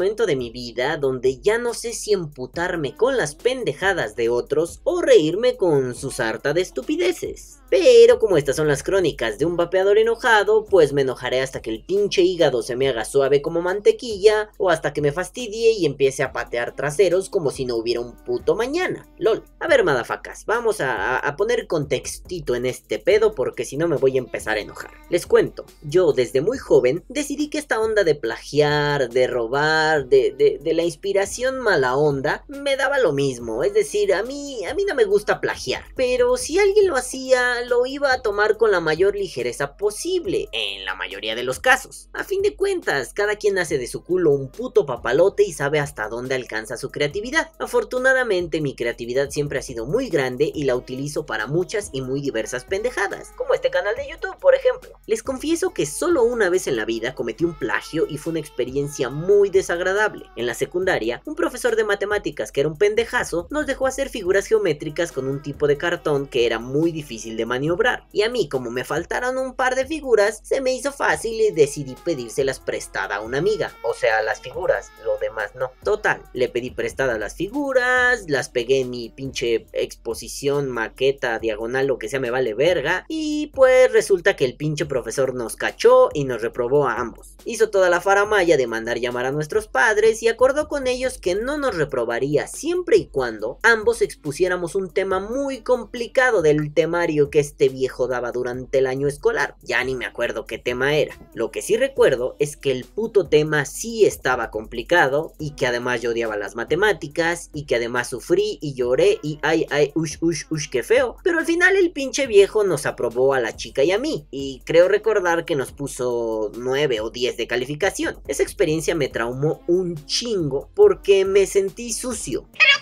Estoy en un de mi vida donde ya no sé si emputarme con las pendejadas de otros o reírme con su sarta de estupideces. Pero como estas son las crónicas de un vapeador enojado, pues me enojaré hasta que el pinche hígado se me haga suave como mantequilla o hasta que me fastidie y empiece a patear traseros como si no hubiera un puto mañana. LOL. A ver, madafacas, vamos a, a poner contextito en este pedo porque si no me voy a empezar a enojar. Les cuento, yo desde muy joven decidí que esta onda de plagiar, de robar, de, la inspiración mala onda, me daba lo mismo. Es decir, a mí, a mí no me gusta plagiar. Pero si alguien lo hacía, lo iba a tomar con la mayor ligereza posible, en la mayoría de los casos. A fin de cuentas, cada quien hace de su culo un puto papalote y sabe hasta dónde alcanza su creatividad. Afortunadamente mi creatividad siempre ha sido muy grande y la utilizo para muchas y muy diversas pendejadas, como este canal de YouTube por ejemplo. Les confieso que solo una vez en la vida cometí un plagio y fue una experiencia muy desagradable. En la secundaria, un profesor de matemáticas que era un pendejazo nos dejó hacer figuras geométricas con un tipo de cartón que era muy difícil de maniobrar. Y a mí, como me faltaron un par de figuras, se me hizo fácil y decidí pedírselas prestada a una amiga. O sea, las figuras, lo demás no. Total, le pedí prestadas las figuras, las pegué en mi pinche exposición, maqueta, diagonal, lo que sea, me vale verga. Y pues resulta que el pinche profesor nos cachó y nos reprobó a ambos. Hizo toda la faramaya de mandar llamar a nuestros padres y acordó con ellos que no nos reprobaría siempre y cuando ambos expusiéramos un tema muy complicado del temario que este viejo daba durante el año escolar. Ya ni me acuerdo qué tema era. Lo que sí recuerdo es que el puto tema sí estaba complicado y que además yo odiaba las matemáticas y que además sufrí y lloré y ay ay ush ush ush qué feo. Pero al final el pinche viejo nos aprobó a la chica y a mí y creo recordar que nos puso 9 o 10 de calificación. Esa experiencia me traumó un chingo porque me sentí sucio. ¿Pero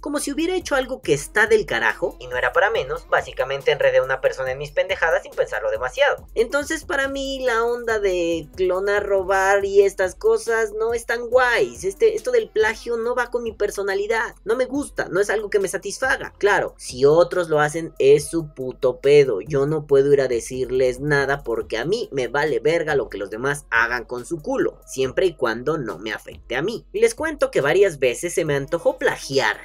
como si hubiera hecho algo que está del carajo, y no era para menos, básicamente enredé a una persona en mis pendejadas sin pensarlo demasiado. Entonces para mí la onda de clonar, robar y estas cosas no es tan guays, este, esto del plagio no va con mi personalidad, no me gusta, no es algo que me satisfaga. Claro, si otros lo hacen es su puto pedo, yo no puedo ir a decirles nada porque a mí me vale verga lo que los demás hagan con su culo, siempre y cuando no me afecte a mí. Y les cuento que varias veces se me antojó plagiar,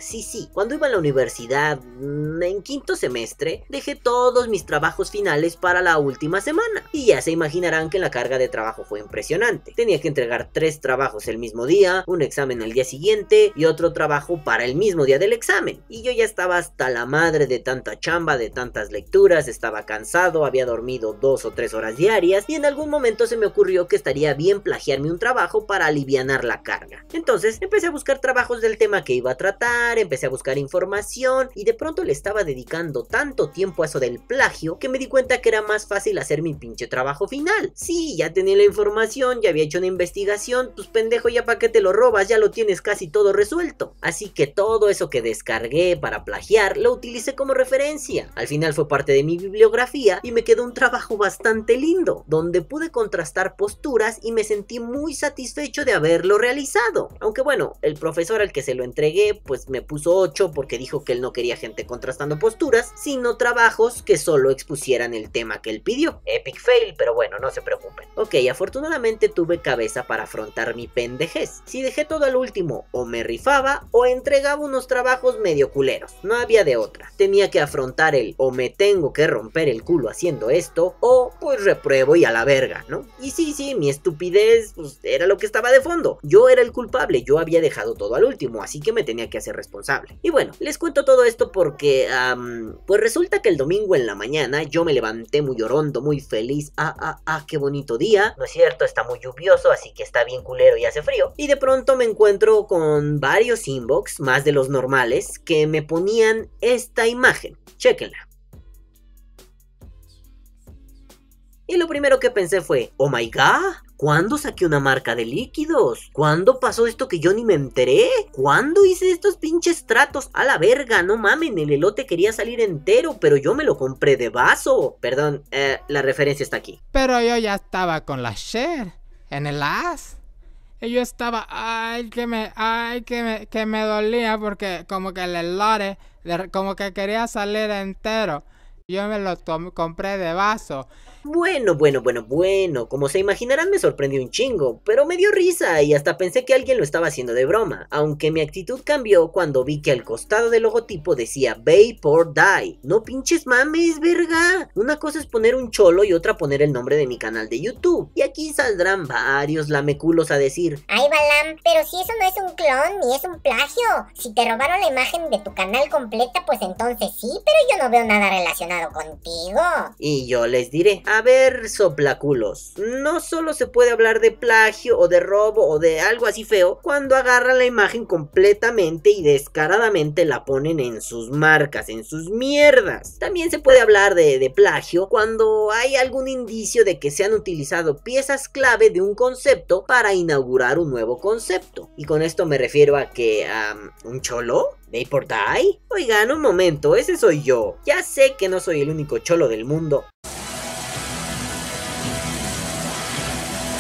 cuando iba a la universidad, mm, en quinto semestre, dejé todos mis trabajos finales para la última semana. Y ya se imaginarán que la carga de trabajo fue impresionante. Tenía que entregar tres trabajos el mismo día, un examen al día siguiente y otro trabajo para el mismo día del examen. Y yo ya estaba hasta la madre de tanta chamba, de tantas lecturas, estaba cansado, había dormido dos o tres horas diarias y en algún momento se me ocurrió que estaría bien plagiarme un trabajo para alivianar la carga. Entonces empecé a buscar trabajos del tema que iba a tratar, a buscar información y de pronto le estaba dedicando tanto tiempo a eso del plagio que me di cuenta que era más fácil hacer mi pinche trabajo final. Sí, ya tenía la información, ya había hecho una investigación, pues pendejo ya para qué te lo robas, ya lo tienes casi todo resuelto. Así que todo eso que descargué para plagiar lo utilicé como referencia. Al final fue parte de mi bibliografía y me quedó un trabajo bastante lindo, donde pude contrastar posturas y me sentí muy satisfecho de haberlo realizado. Aunque bueno, el profesor al que se lo entregué pues me puso 8 porque dijo que él no quería gente contrastando posturas, sino trabajos que solo expusieran el tema que él pidió. Epic fail, pero bueno, no se preocupen. Ok, afortunadamente tuve cabeza para afrontar mi pendejez. Si dejé todo al último, o me rifaba o entregaba unos trabajos medio culeros. No había de otra. Tenía que afrontar el o me tengo que romper el culo haciendo esto, o pues repruebo y a la verga, ¿no? Y sí, sí, mi estupidez pues, era lo que estaba de fondo. Yo era el culpable, yo había dejado todo al último, así que me tenía que hacer responsable. Y bueno, les cuento todo esto porque, am, pues resulta que el domingo en la mañana yo me levanté muy orondo, muy feliz. Ah, ah, ah, qué bonito día. No es cierto, está muy lluvioso, así que está bien culero y hace frío. Y de pronto me encuentro con varios inbox, más de los normales, que me ponían esta imagen. Chequenla. Y lo primero que pensé fue, oh my god, ¿cuándo saqué una marca de líquidos? ¿Cuándo pasó esto que yo ni me enteré? ¿Cuándo hice estos pinches tratos? A la verga, no mamen, el elote quería salir entero, pero yo me lo compré de vaso. Perdón, eh, la referencia está aquí. Pero yo ya estaba con la Cher en el as. Y yo estaba, ay, que me, ay, que me, que me dolía porque como que el elote, como que quería salir entero. Yo me lo compré de vaso. Bueno, bueno, bueno, bueno, como se imaginarán me sorprendió un chingo, pero me dio risa y hasta pensé que alguien lo estaba haciendo de broma, aunque mi actitud cambió cuando vi que al costado del logotipo decía Vapor Die. No pinches mames, verga. Una cosa es poner un cholo y otra poner el nombre de mi canal de YouTube. Y aquí saldrán varios lameculos a decir, Ay, Balam, pero si eso no es un clon ni es un plagio. Si te robaron la imagen de tu canal completa, pues entonces sí, pero yo no veo nada relacionado contigo. Y yo les diré, a ver, soplaculos, no solo se puede hablar de plagio o de robo o de algo así feo cuando agarran la imagen completamente y descaradamente la ponen en sus marcas, en sus mierdas. También se puede hablar de, de plagio cuando hay algún indicio de que se han utilizado piezas clave de un concepto para inaugurar un nuevo concepto. Y con esto me refiero a que, ¿un cholo? ¿Vapor Die? Oigan, un momento, ese soy yo. Ya sé que no soy el único cholo del mundo.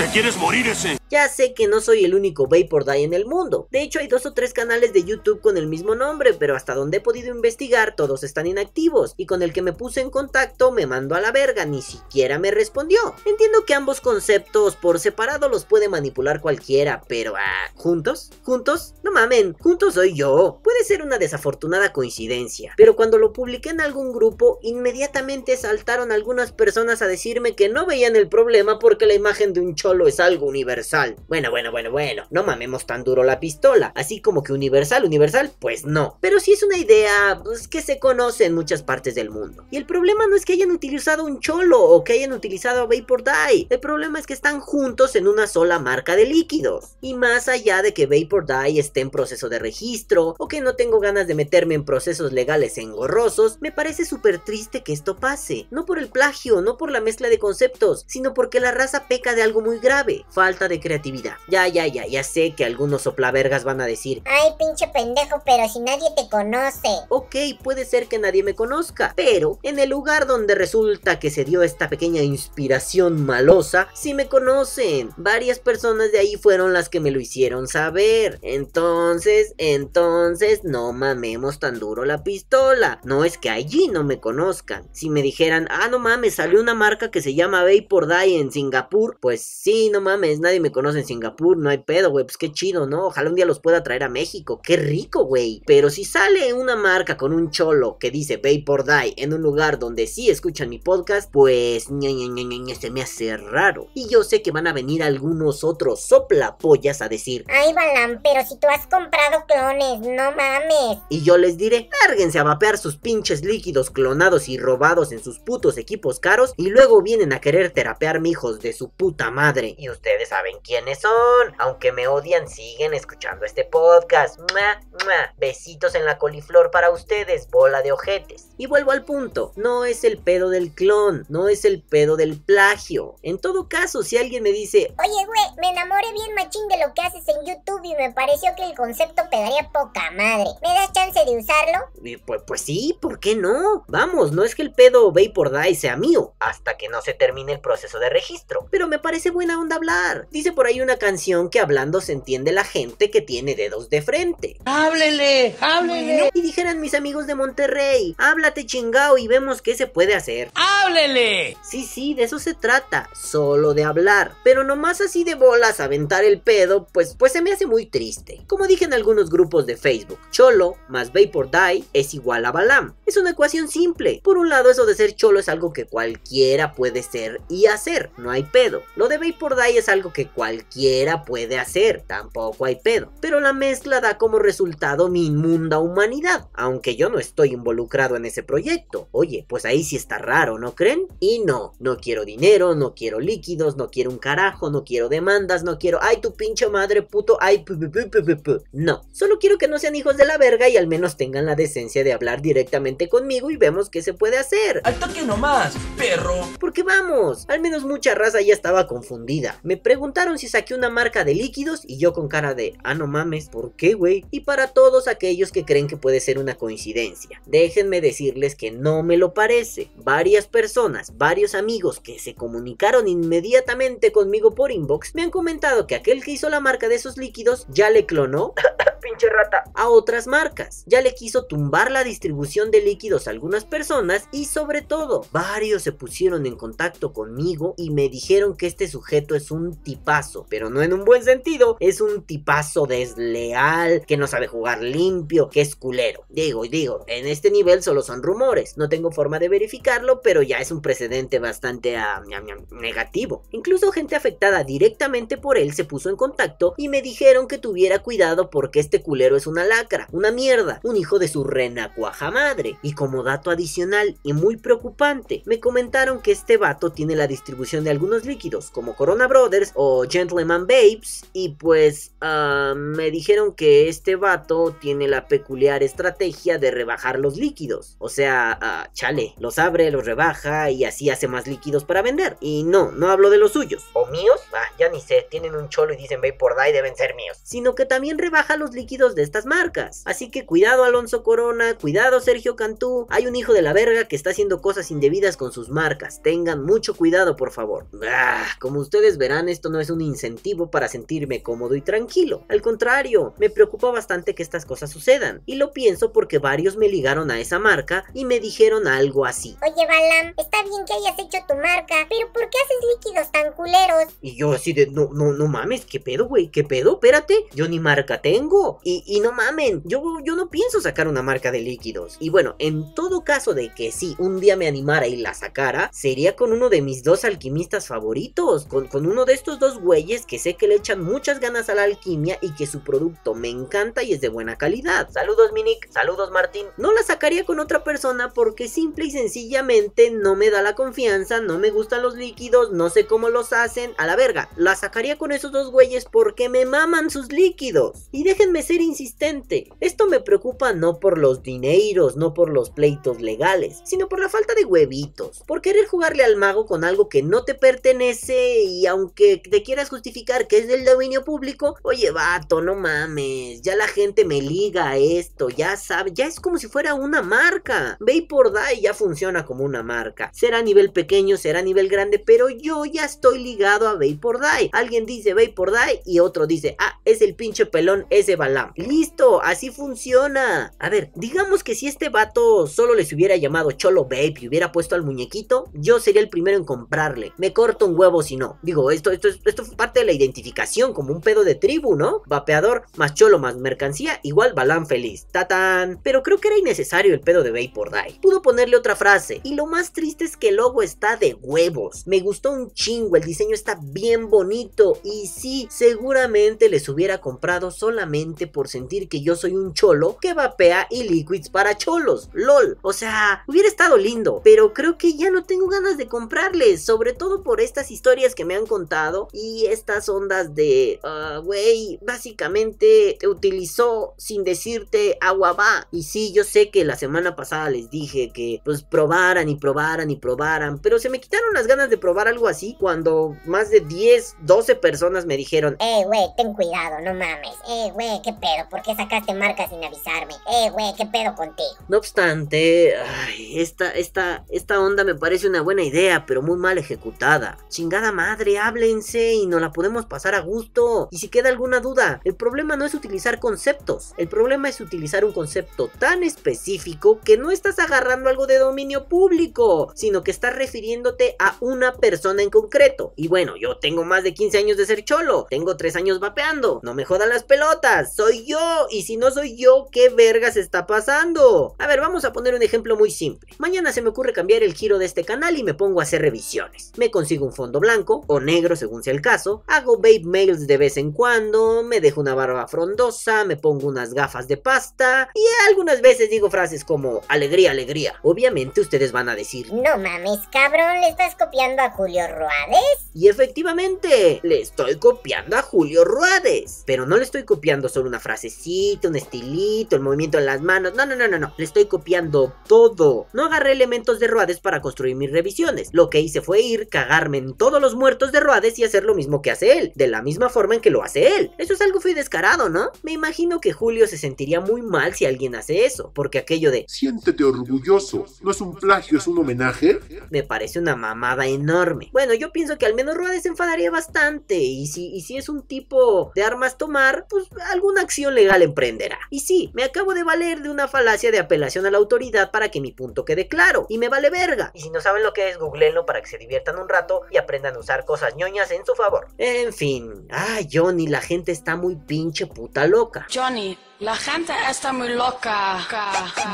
¿Te quieres morir ese? Ya sé que no soy el único Vapor Die en el mundo. De hecho, hay dos o tres canales de YouTube con el mismo nombre, pero hasta donde he podido investigar, todos están inactivos. Y con el que me puse en contacto me mandó a la verga, ni siquiera me respondió. Entiendo que ambos conceptos por separado los puede manipular cualquiera, pero ah, ¿juntos? ¿Juntos? No mamen, juntos soy yo. Puede ser una desafortunada coincidencia, pero cuando lo publiqué en algún grupo, inmediatamente saltaron algunas personas a decirme que no veían el problema porque la imagen de un cholo es algo universal. Bueno, bueno, bueno, bueno, no mamemos tan duro la pistola. Así como que universal, universal, pues no. Pero sí es una idea pues, que se conoce en muchas partes del mundo. Y el problema no es que hayan utilizado un cholo o que hayan utilizado a Vapor Die. El problema es que están juntos en una sola marca de líquidos. Y más allá de que Vapor Die esté en proceso de registro o que no tengo ganas de meterme en procesos legales engorrosos, me parece súper triste que esto pase. No por el plagio, no por la mezcla de conceptos, sino porque la raza peca de algo muy grave, falta de creatividad. Ya, ya, ya, ya sé que algunos soplavergas van a decir, Ay, pinche pendejo, pero si nadie te conoce. ok, puede ser que nadie me conozca, pero en el lugar donde resulta que se dio esta pequeña inspiración malosa, sí me conocen. Varias personas de ahí fueron las que me lo hicieron saber. Entonces, entonces, no mamemos tan duro la pistola. No es que allí no me conozcan. Si me dijeran, ah, no mames, salió una marca que se llama Vapor Die en Singapur, pues sí, no mames, nadie me conoce en Singapur, no hay pedo, güey, pues qué chido, ¿no? Ojalá un día los pueda traer a México, qué rico, güey. Pero si sale una marca con un cholo que dice Vapor Die en un lugar donde sí escuchan mi podcast, pues ña, ña, ña, se me hace raro. Y yo sé que van a venir algunos otros soplapollas a decir, Ay, Balam, pero si tú has comprado clones, no mames. y yo les diré, lárguense a vapear sus pinches líquidos clonados y robados en sus putos equipos caros y luego vienen a querer terapearme hijos de su puta madre. Y ustedes saben quiénes son. Aunque me odian, siguen escuchando este podcast. ¡Mua, mua! Besitos en la coliflor para ustedes, bola de ojetes. Y vuelvo al punto, no es el pedo del clon, no es el pedo del plagio. En todo caso, si alguien me dice, Oye, güey, me enamoré bien machín de lo que haces en YouTube y me pareció que el concepto pegaría poca madre. ¿Me das chance de usarlo? Y, Pues, pues sí, ¿por qué no? Vamos, no es que el pedo Vapor Die sea mío, hasta que no se termine el proceso de registro. Pero me parece buena onda hablar. Dice por ahí una canción que hablando se entiende la gente que tiene dedos de frente. ¡Háblele! ¡Háblele! Y dijeran mis amigos de Monterrey, háblate chingao y vemos qué se puede hacer. ¡Háblele! Sí, sí, de eso se trata, solo de hablar. Pero nomás así de bolas aventar el pedo, pues, pues se me hace muy triste. Como dije en algunos grupos de Facebook, Cholo más Vapor Die es igual a Balam. Es una ecuación simple. Por un lado, eso de ser cholo es algo que cualquiera puede ser y hacer, no hay pedo. Lo de Vapor Die es algo que cualquiera puede hacer, tampoco hay pedo. Pero la mezcla da como resultado mi inmunda humanidad, aunque yo no estoy involucrado en ese proyecto. Oye, pues ahí sí está raro, ¿no creen? Y no, no quiero dinero, no quiero líquidos, no quiero un carajo, no quiero demandas, no quiero, ay tu pinche madre puto, ay pu, pu, pu, pu, pu, pu". No, solo quiero que no sean hijos de la verga y al menos tengan la decencia de hablar directamente conmigo y vemos qué se puede hacer. ¡Al toque nomás, perro! Porque vamos, al menos mucha raza ya estaba confundida. Me preguntaron si saqué una marca de líquidos y yo con cara de, ah no mames, ¿por qué güey? Y para todos aquellos que creen que puede ser una coincidencia, déjenme decirles que no me lo parece. Varias personas personas, varios amigos que se comunicaron inmediatamente conmigo por inbox, me han comentado que aquel que hizo la marca de esos líquidos ya le clonó pinche rata a otras marcas. Ya le quiso tumbar la distribución de líquidos a algunas personas y sobre todo, varios se pusieron en contacto conmigo y me dijeron que este sujeto es un tipazo, pero no en un buen sentido, es un tipazo desleal, que no sabe jugar limpio, que es culero. Digo, y digo, en este nivel solo son rumores, no tengo forma de verificarlo, pero ya es un precedente bastante uh, negativo. Incluso gente afectada directamente por él se puso en contacto y me dijeron que tuviera cuidado porque este culero es una lacra, una mierda, un hijo de su renacuaja madre. Y como dato adicional y muy preocupante, me comentaron que este vato tiene la distribución de algunos líquidos como Corona Brothers o Gentleman Babes y pues uh, me dijeron que este vato tiene la peculiar estrategia de rebajar los líquidos. O sea, uh, chale, los abre, los rebaja y así hace más líquidos para vender. Y no, no hablo de los suyos. ¿O míos? Ah, ya ni sé, tienen un cholo y dicen Vapor Die deben ser míos. Sino que también rebaja los líquidos de estas marcas. Así que cuidado Alonso Corona, cuidado Sergio Cantú. Hay un hijo de la verga que está haciendo cosas indebidas con sus marcas. Tengan mucho cuidado, por favor. Ah, como ustedes verán, esto no es un incentivo para sentirme cómodo y tranquilo. Al contrario, me preocupa bastante que estas cosas sucedan. Y lo pienso porque varios me ligaron a esa marca y me dijeron algo así. Oye, Balam, está bien que hayas hecho tu marca, pero ¿por qué haces líquidos tan culeros? Y yo así de, no, no, no mames, ¿qué pedo, güey? ¿Qué pedo? Espérate, yo ni marca tengo. Y, y no mamen, yo, yo no pienso sacar una marca de líquidos. Y bueno, en todo caso de que sí, un día me animara y la sacara, sería con uno de mis dos alquimistas favoritos. Con, uno de estos dos güeyes que sé que le echan muchas ganas a la alquimia y que su producto me encanta y es de buena calidad. Saludos, Minik. Saludos, Martín. No la sacaría con otra persona porque simple y sencillamente no me da la confianza, no me gustan los líquidos, no sé cómo los hacen. A la verga, la sacaría con esos dos güeyes porque me maman sus líquidos. Y déjenme ser insistente. Esto me preocupa no por los dineros, no por los pleitos legales, sino por la falta de huevitos. Por querer jugarle al mago con algo que no te pertenece y aunque te quieras justificar que es del dominio público, oye vato, no mames, ya la gente me liga a esto, ya sabe, ya es como si fuera una marca. Vapor Die ya funciona como una marca. Será a nivel pequeño, será a nivel grande, pero yo ya estoy ligado a Vapor Die. Alguien dice Vapor Die y otro dice, ah, es el pinche pelón ese Balam. Listo, así funciona. A ver, digamos que si este vato solo les hubiera llamado Cholo Vape y hubiera puesto al muñequito, yo sería el primero en comprarle. Me corto un huevo si no. Digo, esto, esto, esto es parte de la identificación, como un pedo de tribu, ¿no? Vapeador más cholo más mercancía igual Balam feliz. Tatán. Pero creo que era innecesario el pedo de Vapor Die. Pudo ponerle otra frase. Y lo más triste es que el logo está de huevos. Me gustó un chingo, el diseño está bien bonito. Y sí, seguramente les hubiera comprado solamente por sentir que yo soy un cholo que vapea y liquids para cholos. LOL. O sea, hubiera estado lindo. Pero creo que ya no tengo ganas de comprarles. Sobre todo por estas historias que me han contado. Y estas ondas de... Güey, básicamente te utilizó sin decirte agua va. Y sí, yo sé que la semana pasada les dije que pues probaran y probaran y probaran. Pero se me quitaron las ganas de probar algo así cuando más de 10, 12 personas me dijeron... Eh, güey, ten cuidado, no mames. Eh, güey, qué pedo, ¿por qué sacaste marca sin avisarme? Eh, güey, qué pedo contigo. No obstante, ay, esta, esta, esta onda me parece una buena idea, pero muy mal ejecutada. Chingada madre, háblense y nos la podemos pasar a gusto. Y si queda alguna duda, el problema no es utilizar conceptos. El problema es utilizar un concepto tan específico que no estás agarrando algo de dominio público, sino que estás refiriéndote a una persona en concreto. Y bueno, yo tengo más de 15 años de ser cholo, tengo 3 años vapeando, no me jodan las pelotas, soy yo. Y si no soy yo, ¿qué vergas está pasando? A ver, vamos a poner un ejemplo muy simple. Mañana se me ocurre cambiar el giro de este canal y me pongo a hacer revisiones. Me consigo un fondo blanco o negro según sea el caso, hago vape mails de vez en cuando, me dejo una barba frondosa, me pongo unas gafas de pasta y algunas veces digo frases como alegría, alegría. Obviamente ustedes van a decir, No mames, cabrón, ¿le estás copiando a Julio Ruades? y efectivamente, le estoy copiando a Julio Ruades. Pero no le estoy copiando solo una frasecita, un estilito, el movimiento en las manos. No, no, no, no, no. Le estoy copiando todo. No agarré elementos de Ruades para construir mis revisiones. Lo que hice fue ir, cagarme en todos los muertos de Ruades y hacer lo mismo que hace él. De la misma forma en que lo hace él. Eso es algo fui descarado, ¿no? Me imagino que Julio se sentiría muy mal si alguien hace eso. Porque aquello de... Siéntete orgulloso. No es un plagio, es un homenaje? Me parece una mamada enorme. Bueno, yo pienso que al menos Roa se enfadaría bastante. Y si, y si es un tipo de armas tomar, pues alguna acción legal emprenderá. Y sí, me acabo de valer de una falacia de apelación a la autoridad para que mi punto quede claro. Y me vale verga. Y si no saben lo que es, googleenlo para que se diviertan un rato y aprendan a usar cosas ñoñas en su favor. En fin. Ay, Johnny, la gente está muy pinche puta loca. Johnny, la gente está muy loca.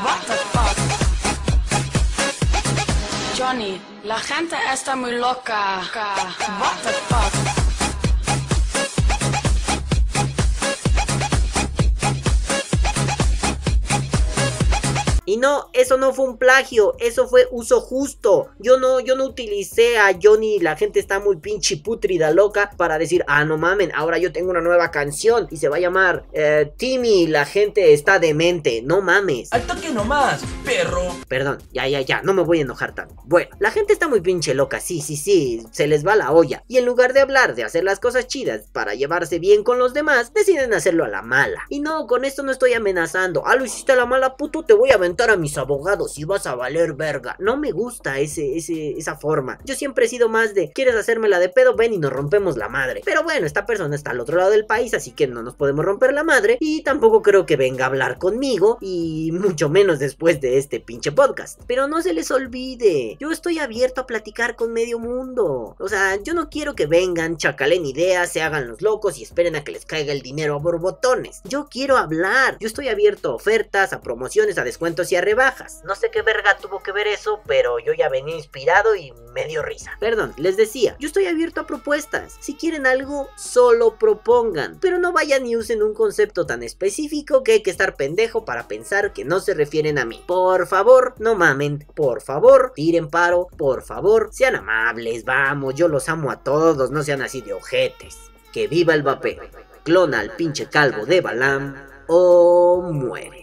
What the fuck? Johnny, la gente está muy loca. What the fuck? Y no, eso no fue un plagio, eso fue uso justo. Yo no, yo no utilicé a Johnny, la gente está muy pinche putrida loca para decir, ah, no mamen, ahora yo tengo una nueva canción y se va a llamar eh, Timmy, la gente está demente, no mames. Al toque nomás, perro. Perdón, ya, ya, ya, no me voy a enojar tanto. Bueno, la gente está muy pinche loca, sí, sí, sí, se les va la olla. Y en lugar de hablar de hacer las cosas chidas para llevarse bien con los demás, deciden hacerlo a la mala. Y no, con esto no estoy amenazando. Ah, lo hiciste a la mala, puto, te voy a aventar a mis abogados y vas a valer verga. No me gusta ese, esa forma. Yo siempre he sido más de, ¿quieres hacérmela de pedo? Ven y nos rompemos la madre. Pero bueno, esta persona está al otro lado del país, así que no nos podemos romper la madre. Y tampoco creo que venga a hablar conmigo, y mucho menos después de este pinche podcast. Pero no se les olvide, yo estoy abierto a platicar con medio mundo. O sea, yo no quiero que vengan, chacalen ideas, se hagan los locos y esperen a que les caiga el dinero a borbotones. Yo quiero hablar. Yo estoy abierto a ofertas, a promociones, a descuentos y a rebajas. No sé qué verga tuvo que ver eso, pero yo ya venía inspirado y me dio risa. Perdón, les decía, yo estoy abierto a propuestas. Si quieren algo, solo propongan. Pero no vayan y usen un concepto tan específico que hay que estar pendejo para pensar que no se refieren a mí. Por favor, no mamen. Por favor, tiren paro. Por favor, sean amables. Vamos, yo los amo a todos. No sean así de ojetes. Que viva el vapeo. Clona al pinche calvo de Balam o muere.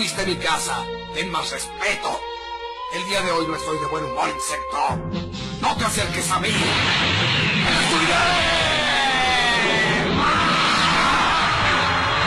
¿Por qué destruiste mi casa? Ten más respeto. El día de hoy no estoy de buen humor, insecto. No te acerques a mí. ¡Cuidado!